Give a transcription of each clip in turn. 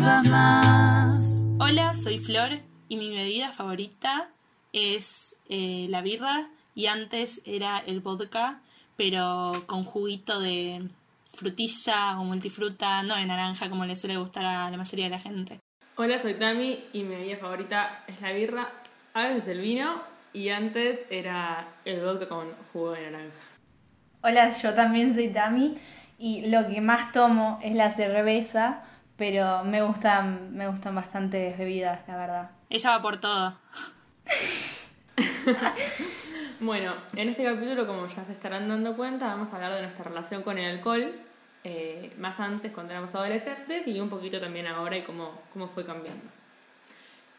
más. Hola, soy Flor y mi bebida favorita es eh, la birra y antes era el vodka, pero con juguito de frutilla o multifruta, no de naranja como le suele gustar a la mayoría de la gente. Hola, soy Tami y mi bebida favorita es la birra, a veces el vino y antes era el vodka con jugo de naranja. Hola, yo también soy Tami y lo que más tomo es la cerveza, pero me gustan, me gustan bastantes bebidas, la verdad. Ella va por todo. bueno, en este capítulo, como ya se estarán dando cuenta, vamos a hablar de nuestra relación con el alcohol, eh, más antes cuando éramos adolescentes y un poquito también ahora y cómo, cómo fue cambiando.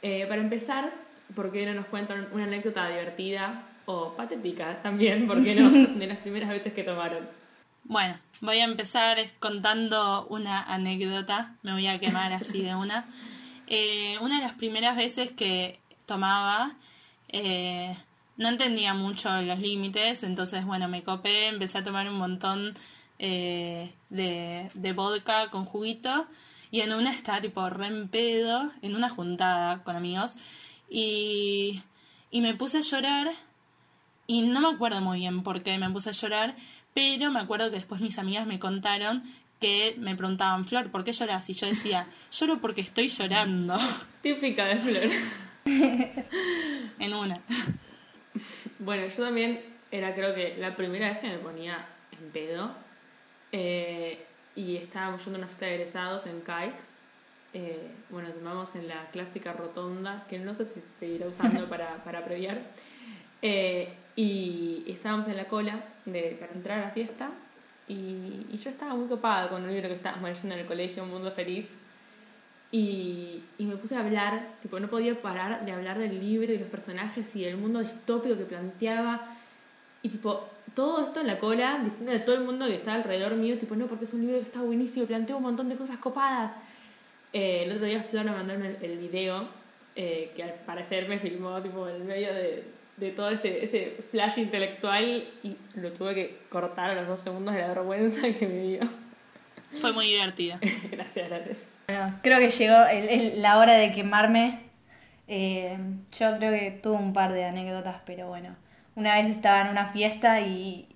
Eh, para empezar, ¿por qué no nos cuentan una anécdota divertida o patética también, ¿por qué no? De las primeras veces que tomaron. Bueno, voy a empezar contando una anécdota, me voy a quemar así de una. Eh, una de las primeras veces que tomaba, eh, no entendía mucho los límites, entonces bueno, me copé, empecé a tomar un montón eh, de, vodka con juguito y en una estaba tipo re en pedo, en una juntada con amigos, y, y me puse a llorar y no me acuerdo muy bien por qué me puse a llorar, pero me acuerdo que después mis amigas me contaron que me preguntaban, Flor, ¿por qué lloras? Y yo decía, lloro porque estoy llorando. Típica de Flor. en una. Bueno, yo también era creo que la primera vez que me ponía en pedo. Eh, y estábamos yendo a una fiesta de egresados en Kikes. Eh, bueno, tomamos en la clásica rotonda, que no sé si se seguirá usando para, para previar. Eh, y, estábamos en la cola de, para entrar a la fiesta y, yo estaba muy copada con un libro que estábamos leyendo en el colegio, Un Mundo Feliz. Y, y, me puse a hablar, tipo, no podía parar de hablar del libro y los personajes y el mundo distópico que planteaba. Y tipo, todo esto en la cola, diciendo a todo el mundo que estaba alrededor mío, tipo, no, porque es un libro que está buenísimo, plantea un montón de cosas copadas. Eh, el otro día Flor me mandó el, el video, eh, que al parecer me filmó, tipo, en el medio de, de todo ese, ese flash intelectual y lo tuve que cortar a los dos segundos de la vergüenza que me dio. Fue muy divertida. gracias, gracias. Bueno, creo que llegó el, la hora de quemarme. Eh, yo creo que tuve un par de anécdotas, pero bueno. Una vez estaba en una fiesta y,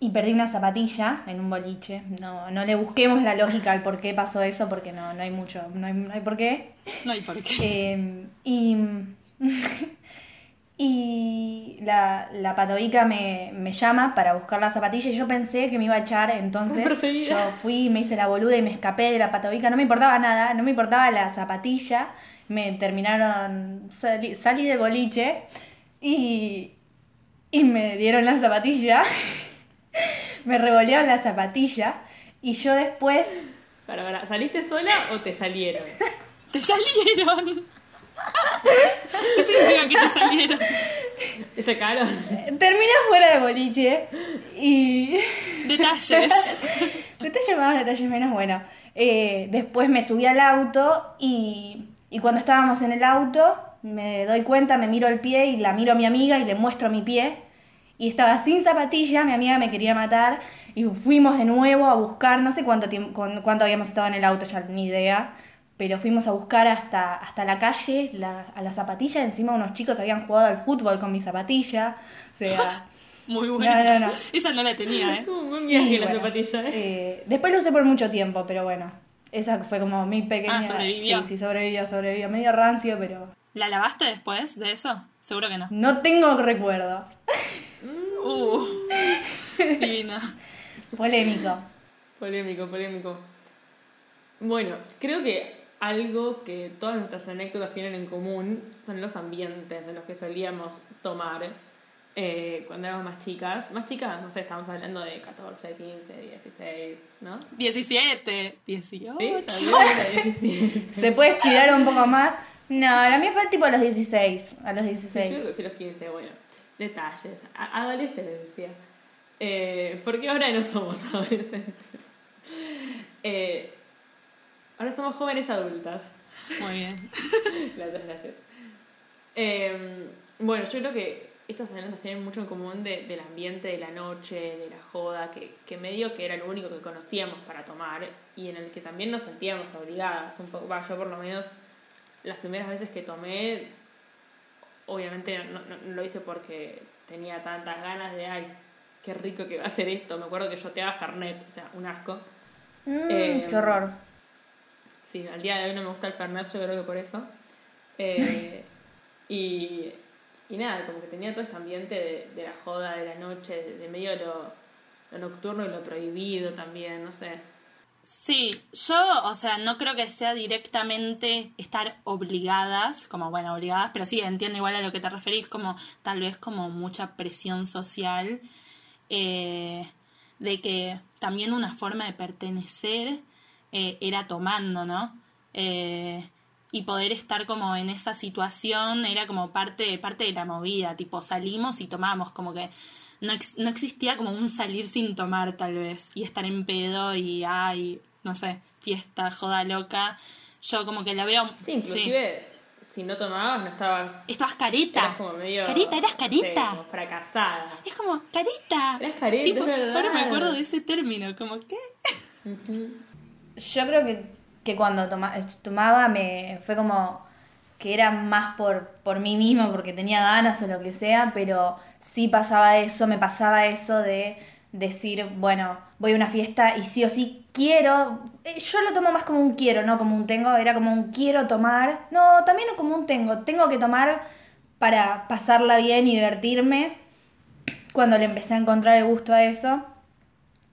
y perdí una zapatilla en un boliche. No, no le busquemos la lógica al por qué pasó eso, porque no, no hay mucho, no hay, no hay por qué. No hay por qué. Eh, y Y la, la patoica me, me, llama para buscar la zapatilla y yo pensé que me iba a echar, entonces yo fui, me hice la boluda y me escapé de la patoica, no me importaba nada, no me importaba la zapatilla, me terminaron, salí, salí de boliche y, y me dieron la zapatilla, me revolearon la zapatilla y yo después... Para, para, ¿saliste sola o te salieron? ¡Te salieron! ¿Qué significa que te salieron? ¿Te sacaron? Terminé fuera de boliche y. Detalles. detalles más, detalles menos. Bueno, eh, después me subí al auto y, y cuando estábamos en el auto me doy cuenta, me miro el pie y la miro a mi amiga y le muestro mi pie. Y estaba sin zapatilla, mi amiga me quería matar y fuimos de nuevo a buscar, no sé cuánto tiempo, cuánto habíamos estado en el auto, ya ni idea pero fuimos a buscar hasta, hasta la calle a la zapatilla. Encima unos chicos habían jugado al fútbol con mi zapatilla. O sea. Muy buena. No, no, Esa no la tenía, ¿eh? Muy bien la zapatilla, ¿eh? ¿eh? Después lo usé por mucho tiempo, pero bueno. Esa fue como mi pequeña. Ah, sobrevivió. Sí, sí, sobrevivió, sobrevivió. Medio rancio, pero. ¿La lavaste después de eso? Seguro que no. No tengo recuerdo. uh. Divina. Polémico. Polémico, polémico. Bueno, creo que algo que todas nuestras anécdotas tienen en común son los ambientes en los que solíamos tomar eh, cuando éramos más chicas. Más chicas, no sé, estamos hablando de 14, 15, 16, ¿no? 17, 18. Se puede estirar un poco más. No, la mía fue tipo a los 16. A los 16. yo fui a los 15, bueno. Detalles. adolescencia. Eh, ¿Por qué ahora no somos adolescentes? Eh, Ahora somos jóvenes adultas. Muy bien. gracias, gracias. Em, bueno, yo creo que estas anécdotas tienen mucho en común de, del ambiente de la noche, de la joda, que, que medio que era lo único que conocíamos para tomar y en el que también nos sentíamos obligadas. Un poco, yo por lo menos las primeras veces que tomé, obviamente no, no, lo hice porque tenía tantas ganas de, ay, qué rico que va a ser esto. Me acuerdo que yo te haga Fernet, o sea, un asco. Mm, qué em, horror. Sí, al día de hoy no me gusta el Fernet, yo creo que por eso. Eh, y y nada, como que tenía todo este ambiente de, de la joda, de la noche, de, medio lo, lo nocturno y lo prohibido también, no sé. Sí, yo, o sea, no creo que sea directamente estar obligadas, como bueno, obligadas, pero sí, entiendo igual a lo que te referís, como tal vez como mucha presión social, eh, de que también una forma de pertenecer eh, era tomando, ¿no? Eh, y poder estar como en esa situación era como parte, parte de la movida, tipo salimos y tomamos, como que no, no existía como un salir sin tomar tal vez, y estar en pedo y ay, no sé, fiesta, joda loca, yo como que la veo... Sí, inclusive si no tomabas no estabas... Estabas careta. Eras como medio... Careta, eras careta. como fracasada. Es como, careta. Eras careta, Ahora me acuerdo de ese término, como, ¿qué? Yo creo que que cuando tomaba me fue como que era más por, por mí mismo, porque tenía ganas o lo que sea, pero sí pasaba eso, me pasaba eso de decir, bueno, voy a una fiesta y sí o sí quiero, eh, yo lo tomo más como un quiero, no como un tengo, era como un quiero tomar, no, también como un tengo, tengo que tomar para pasarla bien y divertirme, cuando le empecé a encontrar el gusto a eso,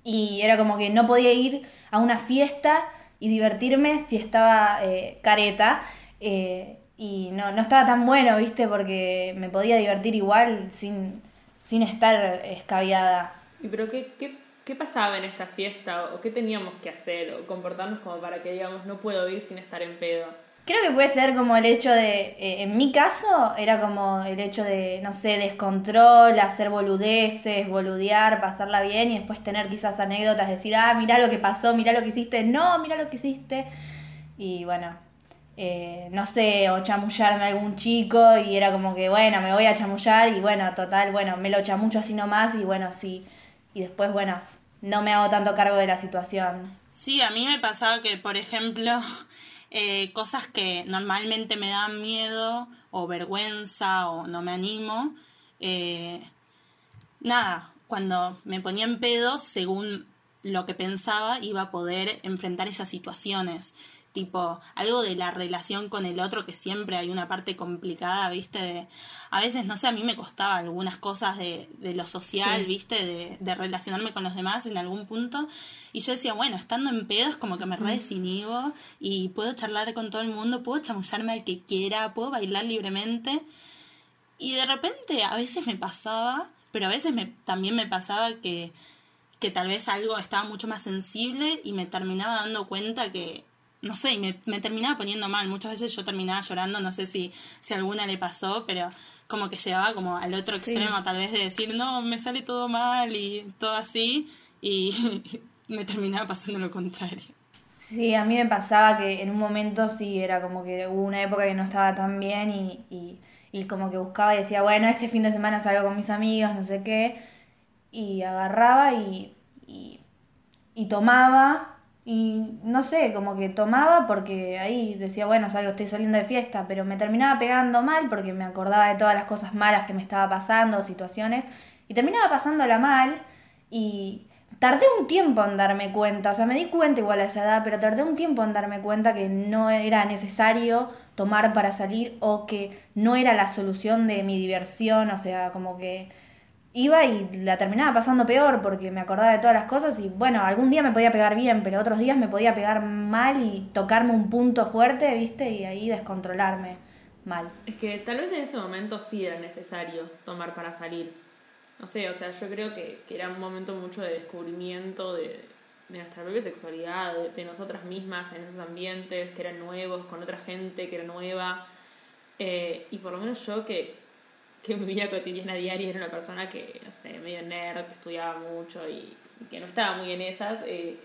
y era como que no podía ir a una fiesta y divertirme si estaba eh, careta. Eh, y no, no estaba tan bueno, ¿viste? Porque me podía divertir igual sin, sin estar escabiada. ¿Y pero qué, qué, qué pasaba en esta fiesta? ¿O qué teníamos que hacer? ¿O comportarnos como para que digamos no puedo ir sin estar en pedo? Creo que puede ser como el hecho de, eh, en mi caso, era como el hecho de, no sé, descontrol, hacer boludeces, boludear, pasarla bien y después tener quizás anécdotas, decir, ah, mira lo que pasó, mira lo que hiciste, no, mira lo que hiciste. Y bueno, eh, no sé, o chamullarme a algún chico y era como que, bueno, me voy a chamullar y bueno, total, bueno, me lo chamullo así nomás y bueno, sí. Y después, bueno, no me hago tanto cargo de la situación. Sí, a mí me pasaba que, por ejemplo, eh, cosas que normalmente me dan miedo o vergüenza o no me animo. Eh, nada, cuando me ponía en pedo, según lo que pensaba, iba a poder enfrentar esas situaciones tipo algo de la relación con el otro que siempre hay una parte complicada, viste, de a veces no sé, a mí me costaba algunas cosas de, de lo social, viste, de, de, relacionarme con los demás en algún punto. Y yo decía, bueno, estando en pedo es como que me redesinhibo y puedo charlar con todo el mundo, puedo chamullarme al que quiera, puedo bailar libremente y de repente a veces me pasaba, pero a veces me, también me pasaba que que tal vez algo estaba mucho más sensible y me terminaba dando cuenta que no sé, y me, me, terminaba poniendo mal. Muchas veces yo terminaba llorando, no sé si, si alguna le pasó, pero como que llegaba como al otro extremo, tal vez de decir, no, me sale todo mal y todo así, y me terminaba pasando lo contrario. Sí, a mí me pasaba que en un momento sí era como que hubo una época que no estaba tan bien y, y, y como que buscaba y decía, bueno, este fin de semana salgo con mis amigos, no sé qué, y agarraba y, y, y tomaba y no sé, como que tomaba porque ahí decía, bueno, salgo, estoy saliendo de fiesta, pero me terminaba pegando mal porque me acordaba de todas las cosas malas que me estaba pasando, situaciones, y terminaba pasándola mal y tardé un tiempo en darme cuenta, o sea, me di cuenta igual a esa edad, pero tardé un tiempo en darme cuenta que no era necesario tomar para salir o que no era la solución de mi diversión, o sea, como que iba y la terminaba pasando peor porque me acordaba de todas las cosas y bueno, algún día me podía pegar bien, pero otros días me podía pegar mal y tocarme un punto fuerte, ¿viste? Y ahí descontrolarme mal. Es que tal vez en ese momento sí era necesario tomar para salir. No sé, o sea, yo creo que, era un momento mucho de descubrimiento de, nuestra propia sexualidad, de, de, nosotras mismas en esos ambientes que eran nuevos, con otra gente que era nueva. Eh, y por lo menos yo que que mi vida cotidiana diaria era una persona que, no sé, medio nerd, que estudiaba mucho y, que no estaba muy en esas, eh,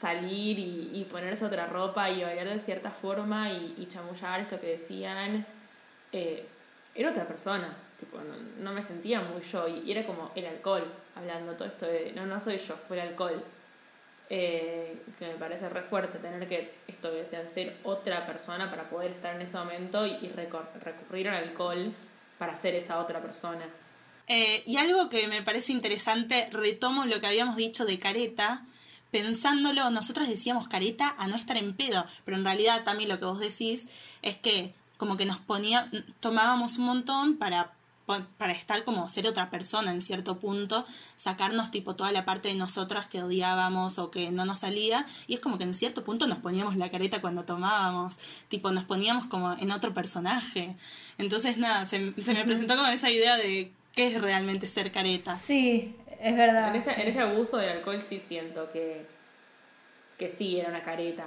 salir y, ponerse otra ropa y bailar de cierta forma y, y chamullar esto que decían, eh, era otra persona. Tipo, no, me sentía muy yo. Y, era como el alcohol, hablando todo esto de, no, no soy yo, fue el alcohol. Eh, que me parece re fuerte tener que esto de ser otra persona para poder estar en ese momento y, y recor- recurrir al alcohol para ser esa otra persona. Eh, y algo que me parece interesante, retomo lo que habíamos dicho de careta. Pensándolo, nosotros decíamos careta a no estar en pedo, pero en realidad también lo que vos decís es que como que nos ponía, tomábamos un montón para, para estar como ser otra persona en cierto punto, sacarnos tipo toda la parte de nosotras que odiábamos o que no nos salía, y es como que en cierto punto nos poníamos la careta cuando tomábamos, tipo nos poníamos como en otro personaje. Entonces nada, se, se me presentó como esa idea de qué es realmente ser careta. Sí, es verdad. En ese, sí. en ese abuso del alcohol sí siento que, que sí era una careta.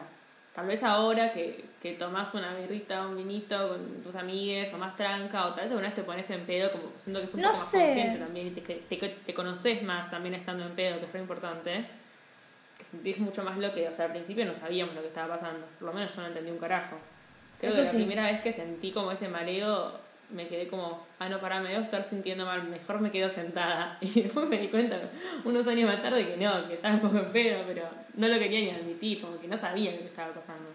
Tal vez ahora que, que tomás una birrita, un vinito con tus amigues o más tranca, o tal vez alguna vez te pones en pedo, como siento que es un No poco más sé. consciente también y te, te, te conoces más también estando en pedo, que es re importante. Que sentís mucho más lo que, o sea, al principio no sabíamos lo que estaba pasando. Por lo menos yo no entendí un carajo. Creo Eso que la sí. primera vez que sentí como ese mareo, me quedé como, ah, no, pará, me debo estar sintiendo mal, mejor me quedo sentada. Y después me di cuenta, unos años más tarde, que no, que estaba un poco en pedo, pero no lo quería ni admitir, como que no sabía lo que estaba pasando.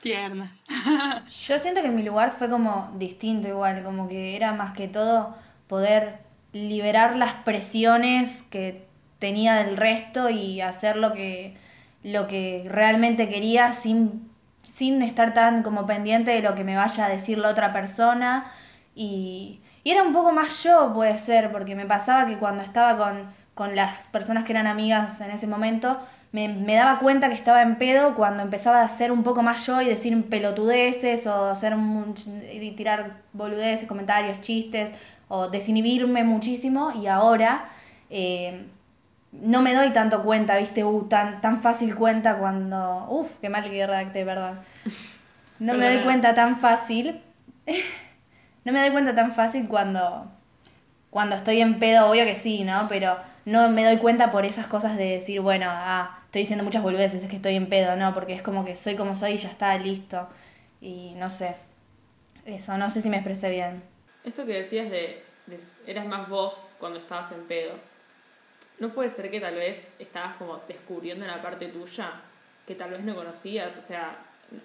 Tierna. Yo siento que mi lugar fue como distinto igual, como que era más que todo poder liberar las presiones que tenía del resto y hacer lo que, lo que realmente quería sin, sin estar tan como pendiente de lo que me vaya a decir la otra persona. Y, y era un poco más yo, puede ser, porque me pasaba que cuando estaba con, con las personas que eran amigas en ese momento, me, me daba cuenta que estaba en pedo cuando empezaba a ser un poco más yo y decir pelotudeces o hacer un- y tirar boludeces, comentarios, chistes o desinhibirme muchísimo y ahora eh, no me doy tanto cuenta, viste, uh, tan, tan fácil cuenta cuando... Uf, qué mal que redacté, perdón. No me doy cuenta tan fácil. no me doy cuenta tan fácil cuando cuando estoy en pedo, obvio que sí, ¿no? Pero no me doy cuenta por esas cosas de decir, bueno, ah, estoy diciendo muchas boludeces, es que estoy en pedo, no, porque es como que soy como soy y ya está, listo. Y no sé. Eso, no sé si me expresé bien. Esto que decías de, de eras más vos cuando estabas en pedo, ¿no puede ser que tal vez estabas como descubriendo una parte tuya que tal vez no conocías? O sea,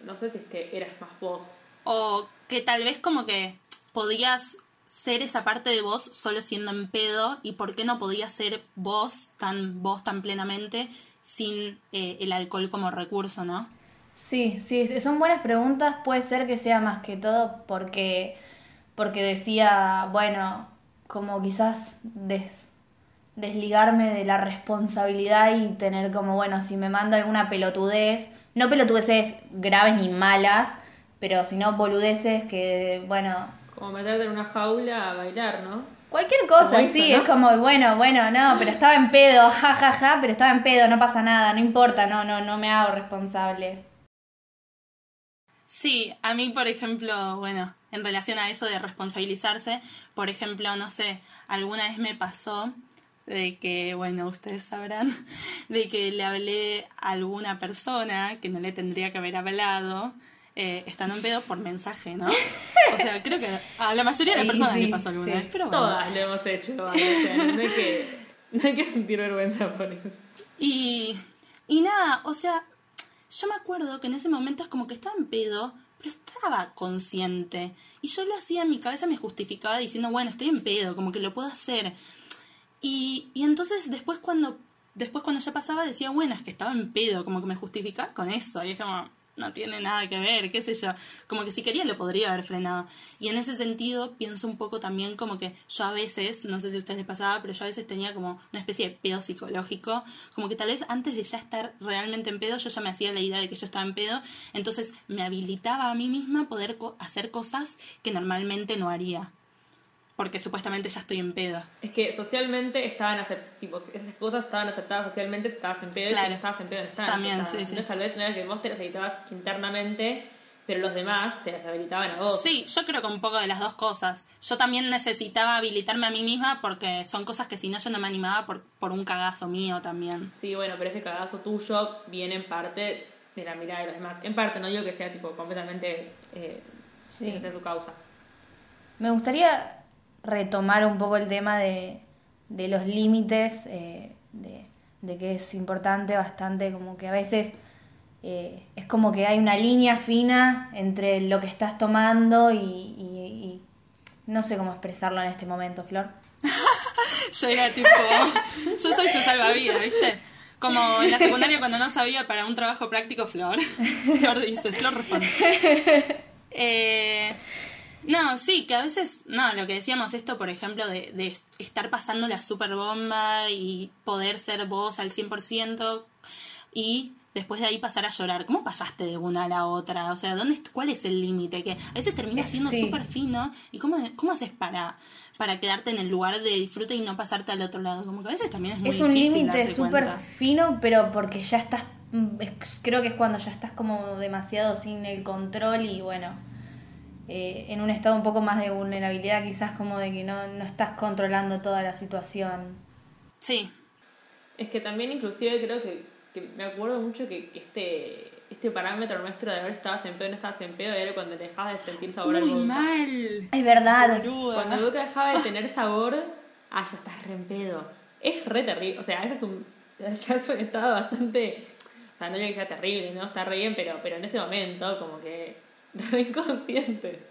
no sé si es que eras más vos. O que tal vez como que podías ser esa parte de vos solo siendo en pedo y por qué no podías ser vos tan vos tan plenamente sin eh, el alcohol como recurso, ¿no? Sí, sí, son buenas preguntas. Puede ser que sea más que todo porque, porque decía, bueno, como quizás des- desligarme de la responsabilidad y tener como, bueno, si me mando alguna pelotudez, no pelotudeces graves ni malas, pero sino boludeces que, bueno, Como meterte en una jaula a bailar, ¿no? Cualquier cosa, eso, sí, ¿no? es como, bueno, bueno, no, pero estaba en pedo, jajaja, ja, ja, pero estaba en pedo, no pasa nada, no importa, no, no, no me hago responsable. Sí, a mí, por ejemplo, bueno, en relación a eso de responsabilizarse, por ejemplo, no sé, alguna vez me pasó de que, bueno, ustedes sabrán, de que le hablé a alguna persona que no le tendría que haber hablado, eh, estando en pedo por mensaje, ¿no? O sea, creo que a la mayoría de las Sí, personas sí, le pasó alguna sí. vez, pero bueno. Todas lo hemos hecho, ¿vale? O sea, no hay que, no hay que sentir vergüenza por eso. Y, y nada, o sea, yo me acuerdo que en ese momento es como que estaba en pedo, pero estaba consciente. Y yo lo hacía en mi cabeza, me justificaba diciendo, bueno, estoy en pedo, como que lo puedo hacer. Y, y entonces después cuando, después cuando ya pasaba decía, bueno, es que estaba en pedo, como que me justificaba con eso. Y es como, no tiene nada que ver, qué sé yo. Como que si quería lo podría haber frenado. Y en ese sentido pienso un poco también como que yo a veces, no sé si a ustedes les pasaba, pero yo a veces tenía como una especie de pedo psicológico. Como que tal vez antes de ya estar realmente en pedo, yo ya me hacía la idea de que yo estaba en pedo. Entonces me habilitaba a mí misma poder hacer cosas que normalmente no haría. Porque supuestamente ya estoy en pedo. Es que socialmente estaban acep- tipo, esas cosas estaban aceptadas socialmente estabas en pedo y si Claro. no estabas en pedo no estaban También, aceptadas. sí, sí. Entonces tal vez no era que vos te las habilitabas internamente, pero los demás te las habilitaban a vos. Sí, yo creo que un poco de las dos cosas. Yo también necesitaba habilitarme a mí misma porque son cosas que si no yo no me animaba por, por un cagazo mío también. Sí, bueno, pero ese cagazo tuyo viene en parte de la mirada de los demás. En parte, no digo que sea tipo completamente eh, Sí. que sea su causa. Me gustaría retomar un poco el tema de, de los límites, eh, de, de que es importante bastante, como que a veces eh, es como que hay una línea fina entre lo que estás tomando y, y- y no sé cómo expresarlo en este momento, Flor. Yo era tipo. Yo soy su salvavidas, ¿viste? Como en la secundaria cuando no sabía para un trabajo práctico, Flor. Flor dice, Flor responde. Eh, no, sí, que a veces, no, lo que decíamos esto, por ejemplo, de, de estar pasando la super bomba y poder ser vos al 100% y después de ahí pasar a llorar. ¿Cómo pasaste de una a la otra? O sea, ¿dónde, ¿cuál es el límite? Que a veces termina siendo Sí. súper fino. ¿Y cómo, cómo haces para, para quedarte en el lugar de disfrute y no pasarte al otro lado? Como que a veces también es muy Es un límite súper fino, pero porque ya estás, mm, creo que es cuando ya estás como demasiado sin el control y bueno, eh, en un estado un poco más de vulnerabilidad, quizás como de que no, no estás controlando toda la situación. Sí, Es que también inclusive creo que, que me acuerdo mucho que, que este, este parámetro nuestro de ver si estabas en pedo o no estabas en pedo era cuando te dejabas de sentir sabor al muy vodka. mal. Es verdad. Boluda. Cuando el vodka dejaba de tener sabor, ah, ya estás re en pedo. Es re terrible, o sea, ese es un, ya es un estado bastante, o sea, no digo que sea terrible, ¿no? Está re bien, pero, pero en ese momento como que re inconsciente.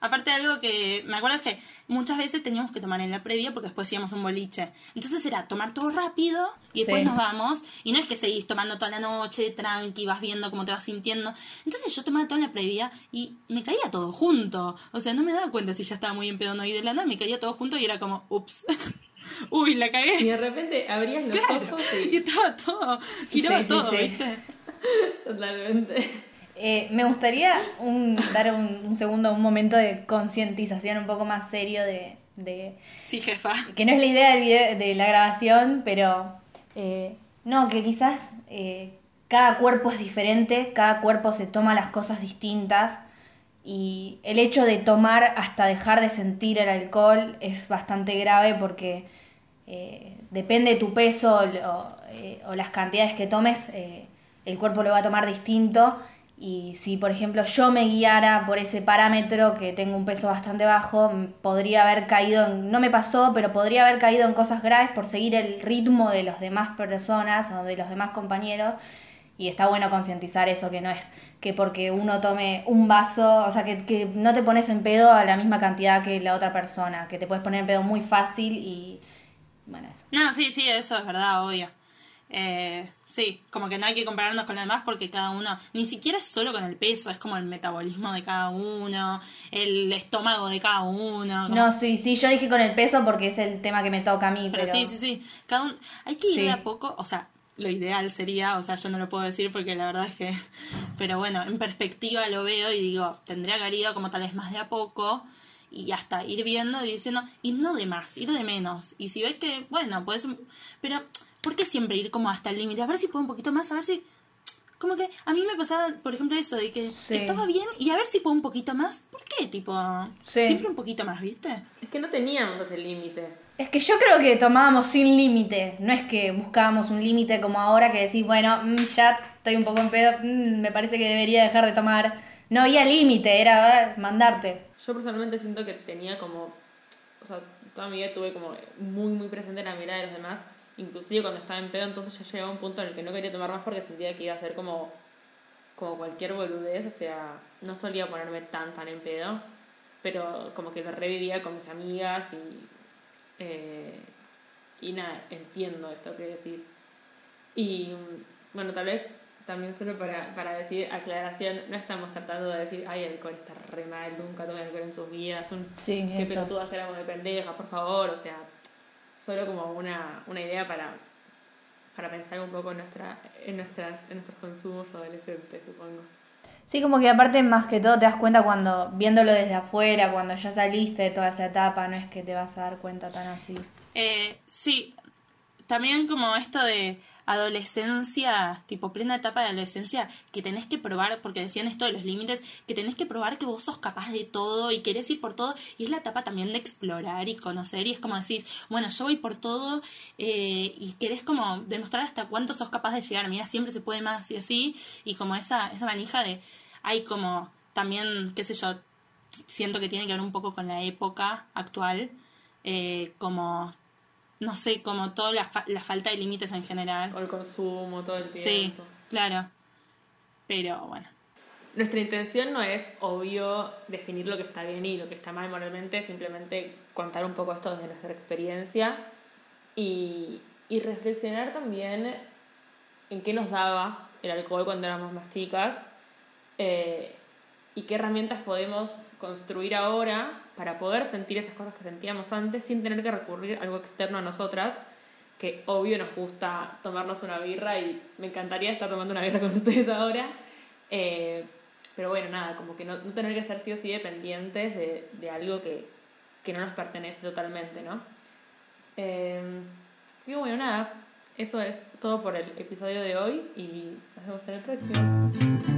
Aparte algo que me acuerdo es que muchas veces teníamos que tomar en la previa porque después íbamos a un boliche. Entonces era tomar todo rápido y después Sí. nos vamos. Y no es que seguís tomando toda la noche, tranqui, vas viendo cómo te vas sintiendo. Entonces yo tomaba todo en la previa y me caía todo junto. O sea, no me daba cuenta si ya estaba muy en pedo no. Y de la nada me caía todo junto y era como, ups. Uy, la Y cagué. de repente abrías los Claro. ojos Y y estaba todo, giraba sí, todo, sí. ¿viste? totalmente. Eh, me gustaría un, dar un, un segundo, un momento de concientización un poco más serio de, de, Sí, jefa. que no es la idea del video- de la grabación, pero eh, no, que quizás eh, cada cuerpo es diferente, cada cuerpo se toma las cosas distintas y el hecho de tomar hasta dejar de sentir el alcohol es bastante grave porque depende de tu peso o, las cantidades que tomes, el cuerpo lo va a tomar distinto. Y si, por ejemplo, yo me guiara por ese parámetro, que tengo un peso bastante bajo, podría haber caído, no me pasó, pero podría haber caído en cosas graves por seguir el ritmo de las demás personas o de los demás compañeros. Y está bueno concientizar eso, que no es que porque uno tome un vaso, o sea, que, que no te pones en pedo a la misma cantidad que la otra persona, que te puedes poner en pedo muy fácil y bueno, eso. No, sí, sí, eso es verdad, obvio. Eh, sí, como que no hay que compararnos con los demás porque cada uno, ni siquiera es solo con el peso, es como el metabolismo de cada uno, el estómago de cada uno. como- No, sí, sí, yo dije con el peso porque es el tema que me toca a mí, pero, pero, sí, sí, sí. Cada un- hay que ir Sí. de a poco, o sea, lo ideal sería, o sea, yo no lo puedo decir porque la verdad es que, pero bueno, en perspectiva lo veo y digo, tendría que haber ido como tal vez más de a poco y hasta ir viendo y diciendo, y no de más, ir de menos. Y si ves que, bueno, puedes, pero, ¿por qué siempre ir como hasta el límite? A ver si puedo un poquito más, a ver si... Como que a mí me pasaba, por ejemplo, eso de que Sí. estaba bien y a ver si puedo un poquito más. ¿Por qué? Tipo, Sí. siempre un poquito más, ¿viste? Es que no teníamos ese límite. Es que yo creo que tomábamos sin límite, no es que buscábamos un límite como ahora que decís, bueno, mm, ya estoy un poco en pedo, mm, me parece que debería dejar de tomar. No había límite, era eh, mandarte. Yo personalmente siento que tenía como, o sea, toda mi vida tuve como muy, muy presente la mirada de los demás, inclusive cuando estaba en pedo, entonces ya llegaba un punto en el que no quería tomar más porque sentía que iba a ser como, como cualquier boludez, o sea, no solía ponerme tan, tan en pedo, pero como que lo revivía con mis amigas y, eh, y nada, entiendo esto que decís. Y bueno, tal vez también solo para, para decir aclaración, no estamos tratando de decir, ay, el alcohol está re mal, nunca tomen alcohol en sus vidas, un, Sí, qué eso. pelotudas que éramos de pendejas, por favor, o sea, solo como una, una idea para, para pensar un poco en, nuestra, en, nuestras, en nuestros consumos adolescentes, supongo. Sí, como que aparte más que todo te das cuenta cuando, viéndolo desde afuera, cuando ya saliste de toda esa etapa, no es que te vas a dar cuenta tan así. Eh, sí, también como esto de adolescencia, tipo plena etapa de adolescencia, que tenés que probar, porque decían esto de los límites, que tenés que probar que vos sos capaz de todo y querés ir por todo, y es la etapa también de explorar y conocer, y es como decís, bueno, yo voy por todo eh, y querés como demostrar hasta cuánto sos capaz de llegar, mira, siempre se puede más y así, y como esa, esa manija de, hay como también, qué sé yo, siento que tiene que ver un poco con la época actual, eh, como, no sé, como toda la, fa- la falta de límites en general. O el consumo todo el Sí, tiempo. claro. Pero bueno, Nuestra intención no es, obvio, definir lo que está bien y lo que está mal moralmente, simplemente contar un poco esto desde nuestra experiencia y, y reflexionar también en qué nos daba el alcohol cuando éramos más chicas eh, y qué herramientas podemos construir ahora para poder sentir esas cosas que sentíamos antes sin tener que recurrir a algo externo a nosotras, que obvio nos gusta tomarnos una birra y me encantaría estar tomando una birra con ustedes ahora. Eh, pero bueno, nada, como que no, no tener que ser sí o sí dependientes de, de algo que, que no nos pertenece totalmente, ¿no? Eh, así que bueno, nada, eso es todo por el episodio de hoy y nos vemos en el próximo.